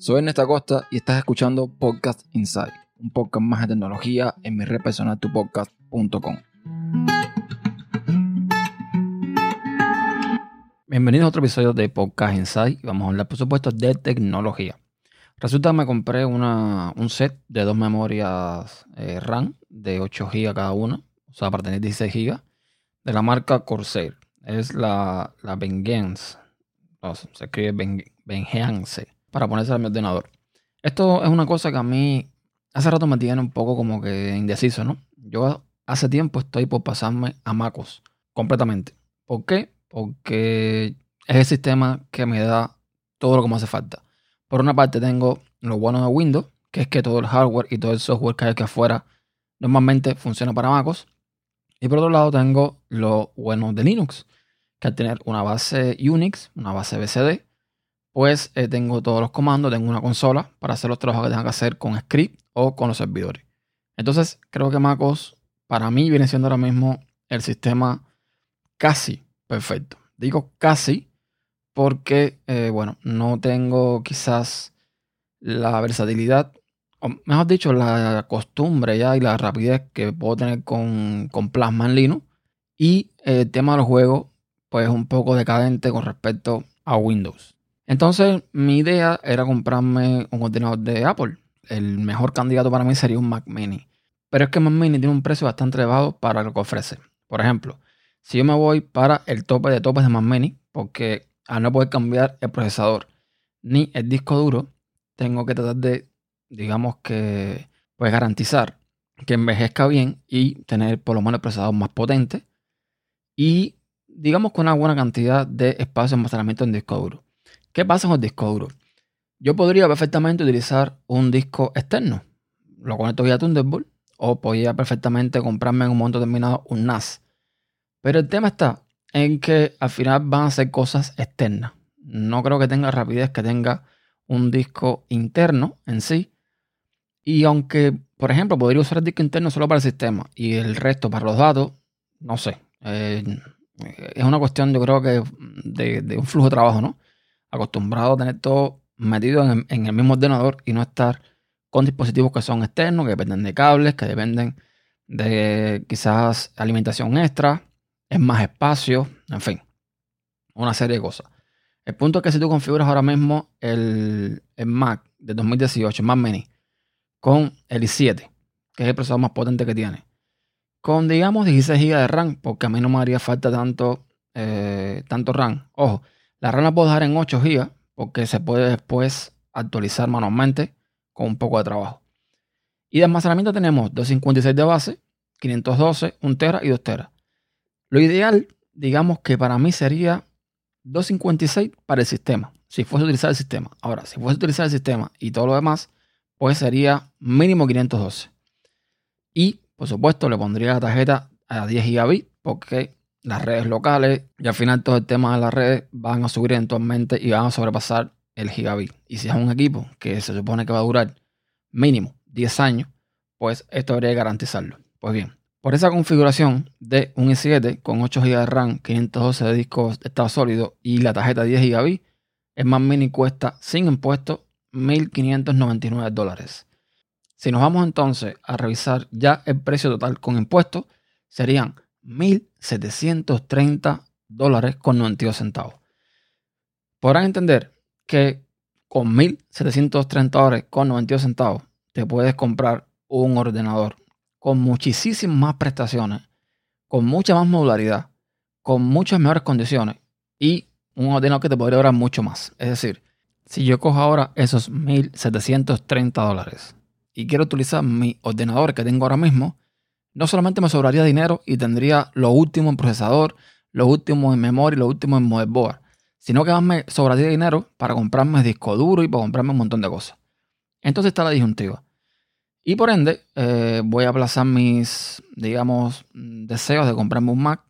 Soy Ernesto Acosta y estás escuchando Podcast Inside, un podcast más de tecnología en mi red personal tupodcast.com. Bienvenidos a otro episodio de Podcast Inside y vamos a hablar por supuesto de tecnología. Resulta que me compré una, un set de dos memorias eh, RAM de 8 GB cada una, o sea, para tener 16 GB, de la marca Corsair. Es la, la Vengeance, se escribe Vengeance, para ponerse a mi ordenador. Esto es una cosa que a mí hace rato me tiene un poco como que indeciso, ¿no? Yo hace tiempo estoy por pasarme a MacOS completamente. ¿Por qué? Porque es el sistema que me da todo lo que me hace falta. Por una parte tengo lo bueno de Windows, que es que todo el hardware y todo el software que hay aquí afuera normalmente funciona para MacOS. Y por otro lado tengo lo bueno de Linux, que al tener una base Unix, una base BCD, pues eh, tengo todos los comandos, tengo una consola para hacer los trabajos que tenga que hacer con script o con los servidores. Entonces creo que MacOS para mí viene siendo ahora mismo el sistema casi perfecto. Digo casi porque, eh, bueno, no tengo quizás la versatilidad, o mejor dicho, la costumbre ya y la rapidez que puedo tener con, con Plasma en Linux. Y el tema de los juegos, pues un poco decadente con respecto a Windows. Entonces, mi idea era comprarme un ordenador de Apple. El mejor candidato para mí sería un Mac Mini. Pero es que Mac Mini tiene un precio bastante elevado para lo que ofrece. Por ejemplo, si yo me voy para el tope de topes de Mac Mini, porque al no poder cambiar el procesador ni el disco duro, tengo que tratar de, digamos que, pues garantizar que envejezca bien y tener por lo menos el procesador más potente y digamos con una buena cantidad de espacio de almacenamiento en disco duro. ¿Qué pasa con el disco duro? Yo podría perfectamente utilizar un disco externo. Lo conecto vía Thunderbolt o podría perfectamente comprarme en un momento determinado un NAS. Pero el tema está en que al final van a ser cosas externas. No creo que tenga rapidez que tenga un disco interno en sí. Y aunque, por ejemplo, podría usar el disco interno solo para el sistema y el resto para los datos, no sé. Eh, es una cuestión, yo creo que de, un flujo de trabajo, ¿no? Acostumbrado a tener todo metido en, el mismo ordenador y no estar con dispositivos que son externos, que dependen de cables, que dependen de quizás alimentación extra es más espacio, en fin, una serie de cosas. El punto es que si tú configuras ahora mismo el, Mac de 2018, Mac Mini, con el i7, que es el procesador más potente que tiene, con digamos 16 GB de RAM, porque a mí no me haría falta tanto, eh, tanto RAM. Ojo, la RAM la puedo dejar en 8 GB, porque se puede después actualizar manualmente con un poco de trabajo. Y de almacenamiento tenemos 256 de base, 512, 1 tera y 2 teras. Lo ideal, digamos que para mí sería 256 para el sistema, si fuese a utilizar el sistema. Ahora, si fuese a utilizar el sistema y todo lo demás, pues sería mínimo 512. Y, por supuesto, le pondría la tarjeta a 10 gigabits porque las redes locales y al final todo el tema de las redes van a subir eventualmente y van a sobrepasar el gigabit. Y si es un equipo que se supone que va a durar mínimo 10 años, pues esto debería garantizarlo. Pues bien, por esa configuración de un i7 con 8 GB de RAM, 512 de disco de estado sólido y la tarjeta 10 GB, el Mac Mini cuesta sin impuestos 1.599 dólares. Si nos vamos entonces a revisar ya el precio total con impuestos, serían 1.730 dólares con 92 centavos. Podrán entender que con 1.730 dólares con 92 centavos te puedes comprar un ordenador con muchísimas más prestaciones, con mucha más modularidad, con muchas mejores condiciones y un ordenador que te podría durar mucho más. Es decir, si yo cojo ahora esos 1.730 dólares y quiero utilizar mi ordenador que tengo ahora mismo, no solamente me sobraría dinero y tendría lo último en procesador, lo último en memoria y lo último en motherboard, sino que más me sobraría dinero para comprarme disco duro y para comprarme un montón de cosas. Entonces está la disyuntiva. Y por ende, eh, voy a aplazar mis, digamos, deseos de comprarme un Mac.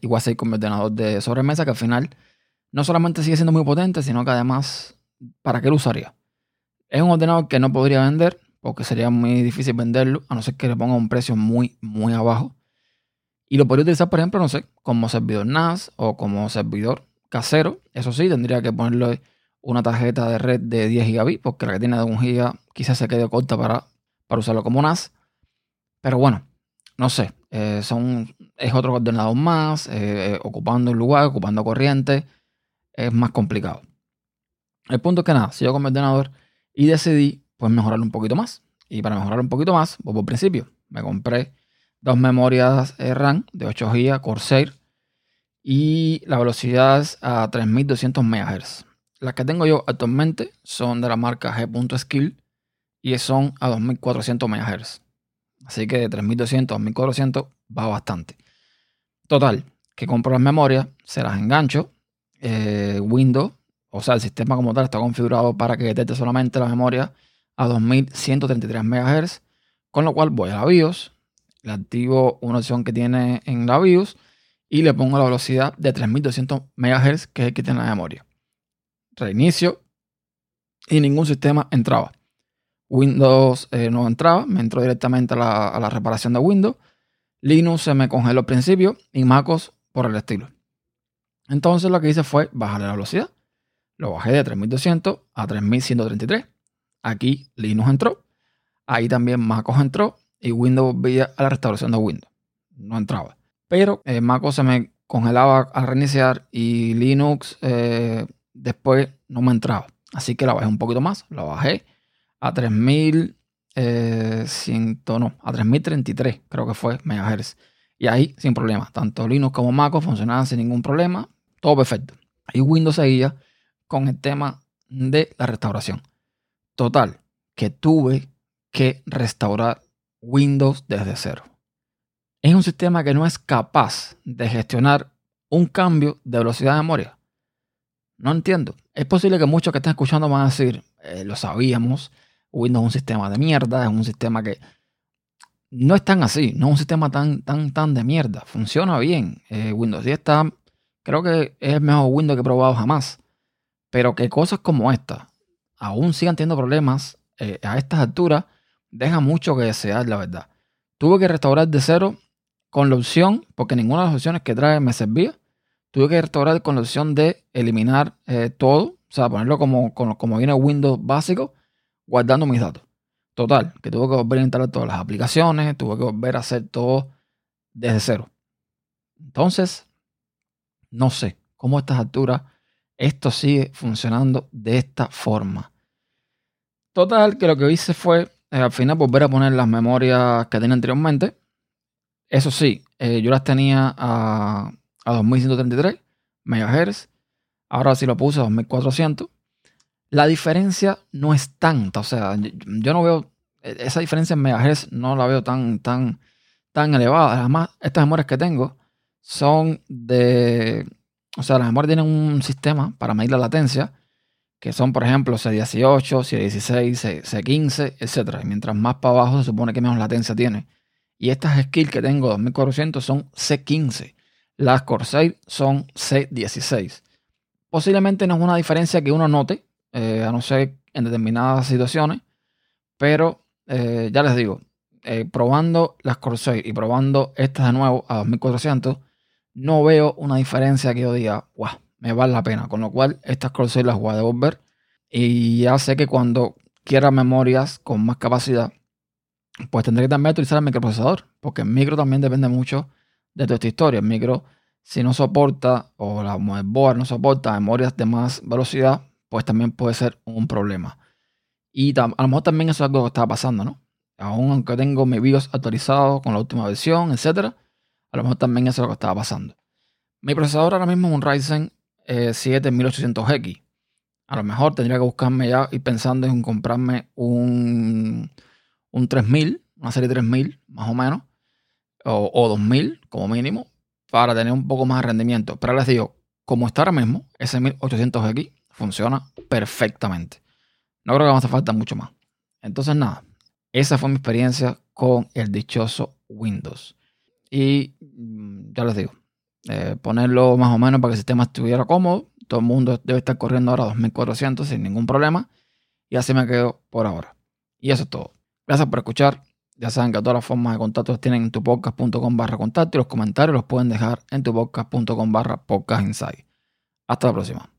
Igual a con mi ordenador de sobremesa, que al final no solamente sigue siendo muy potente, sino que además, ¿para qué lo usaría? Es un ordenador que no podría vender, porque sería muy difícil venderlo, a no ser que le ponga un precio muy, muy abajo. Y lo podría utilizar, por ejemplo, no sé, como servidor NAS o como servidor casero. Eso sí, tendría que ponerle una tarjeta de red de 10 gigabits, porque la que tiene de 1 giga quizás se quede corta para, para usarlo como NAS. Pero bueno, no sé, eh, son, es otro ordenador más, eh, ocupando un lugar, ocupando corriente, es más complicado. El punto es que nada, sigo con mi ordenador y decidí pues mejorarlo un poquito más. Y para mejorarlo un poquito más, pues por principio, me compré dos memorias eh, RAM de 8 GB Corsair y la velocidad es a 3200 MHz. Las que tengo yo actualmente son de la marca G.Skill y son a 2400 MHz. Así que de 3200 a 1400 va bastante. Total, que compro las memorias, se las engancho. Eh, Windows, o sea, el sistema como tal está configurado para que detecte solamente la memoria a 2133 MHz. Con lo cual voy a la BIOS, le activo una opción que tiene en la BIOS y le pongo la velocidad de 3200 MHz, que es el que tiene la memoria. Reinicio y ningún sistema entraba. Windows eh, no entraba, me entró directamente a la, reparación de Windows. Linux se me congeló al principio y MacOS por el estilo. Entonces lo que hice fue bajarle la velocidad. Lo bajé de 3200 a 3133. Aquí Linux entró. Ahí también MacOS entró y Windows veía a la restauración de Windows. No entraba. Pero eh, MacOS se me congelaba al reiniciar y Linux eh, después no me entraba. Así que la bajé un poquito más. La bajé a 3100, eh, no, a 3033 creo que fue megahertz. Y ahí sin problema, tanto Linux como MacOS funcionaban sin ningún problema, todo perfecto. Y Windows seguía con el tema de la restauración. Total, que tuve que restaurar Windows desde cero. Es un sistema que no es capaz de gestionar un cambio de velocidad de memoria. No entiendo. Es posible que muchos que estén escuchando van a decir, eh, lo sabíamos, Windows es un sistema de mierda, es un sistema que no es tan así, no es un sistema tan, tan, tan de mierda. Funciona bien. Eh, Windows 10 está, creo que es el mejor Windows que he probado jamás. Pero que cosas como esta aún sigan teniendo problemas eh, a estas alturas, deja mucho que desear, la verdad. Tuve que restaurar de cero con la opción, porque ninguna de las opciones que trae me servía. Tuve que restaurar con la opción de eliminar eh, todo, o sea, ponerlo como, como, viene Windows básico guardando mis datos. Total, que tuve que volver a instalar todas las aplicaciones, tuve que volver a hacer todo desde cero. Entonces, no sé cómo a estas alturas esto sigue funcionando de esta forma. Total, que lo que hice fue eh, al final volver a poner las memorias que tenía anteriormente. Eso sí, eh, yo las tenía a, a 2133 MHz. Ahora sí lo puse a 2400 la diferencia no es tanta. O sea, yo, no veo e, esa diferencia en megahertz, no la veo tan, tan, tan elevada. Además, estas memorias que tengo son de. O sea, las memorias tienen un sistema para medir la latencia, que son, por ejemplo, C18, C16, C15, etc. Y mientras más para abajo se supone que menos latencia tiene. Y estas skills que tengo, 2400, son C15. Las Corsair son C16. Posiblemente no es una diferencia que uno note, eh, a no ser en determinadas situaciones, pero eh, ya les digo, eh, probando las Corsair y probando estas de nuevo a 2400, no veo una diferencia que yo diga, wow, me vale la pena. Con lo cual, estas Corsair las voy a devolver y ya sé que cuando quiera memorias con más capacidad, pues tendré que también utilizar el microprocesador, porque el micro también depende mucho de toda esta historia. El micro, si no soporta, o la motherboard no soporta memorias de más velocidad, pues también puede ser un problema. Y a lo mejor también eso es algo que está pasando, ¿no? Aún aunque tengo mi BIOS actualizado con la última versión, etcétera, a lo mejor también eso es lo que estaba pasando. Mi procesador ahora mismo es un Ryzen 7 eh, 1800X. A lo mejor tendría que buscarme ya y pensando en comprarme un, un 3000, una serie 3000 más o menos, o, o 2000 como mínimo, para tener un poco más de rendimiento. Pero les digo, como está ahora mismo, ese 1800X funciona perfectamente. No creo que me hace falta mucho más. Entonces, nada, esa fue mi experiencia con el dichoso Windows. Y mm, ya les digo, eh, ponerlo más o menos para que el sistema estuviera cómodo. Todo el mundo debe estar corriendo ahora 2400 sin ningún problema. Y así me quedo por ahora. Y eso es todo. Gracias por escuchar. Ya saben que todas las formas de contacto las tienen en tupodcast.com barra contacto y los comentarios los pueden dejar en tupodcast.com barra podcast Hasta la próxima.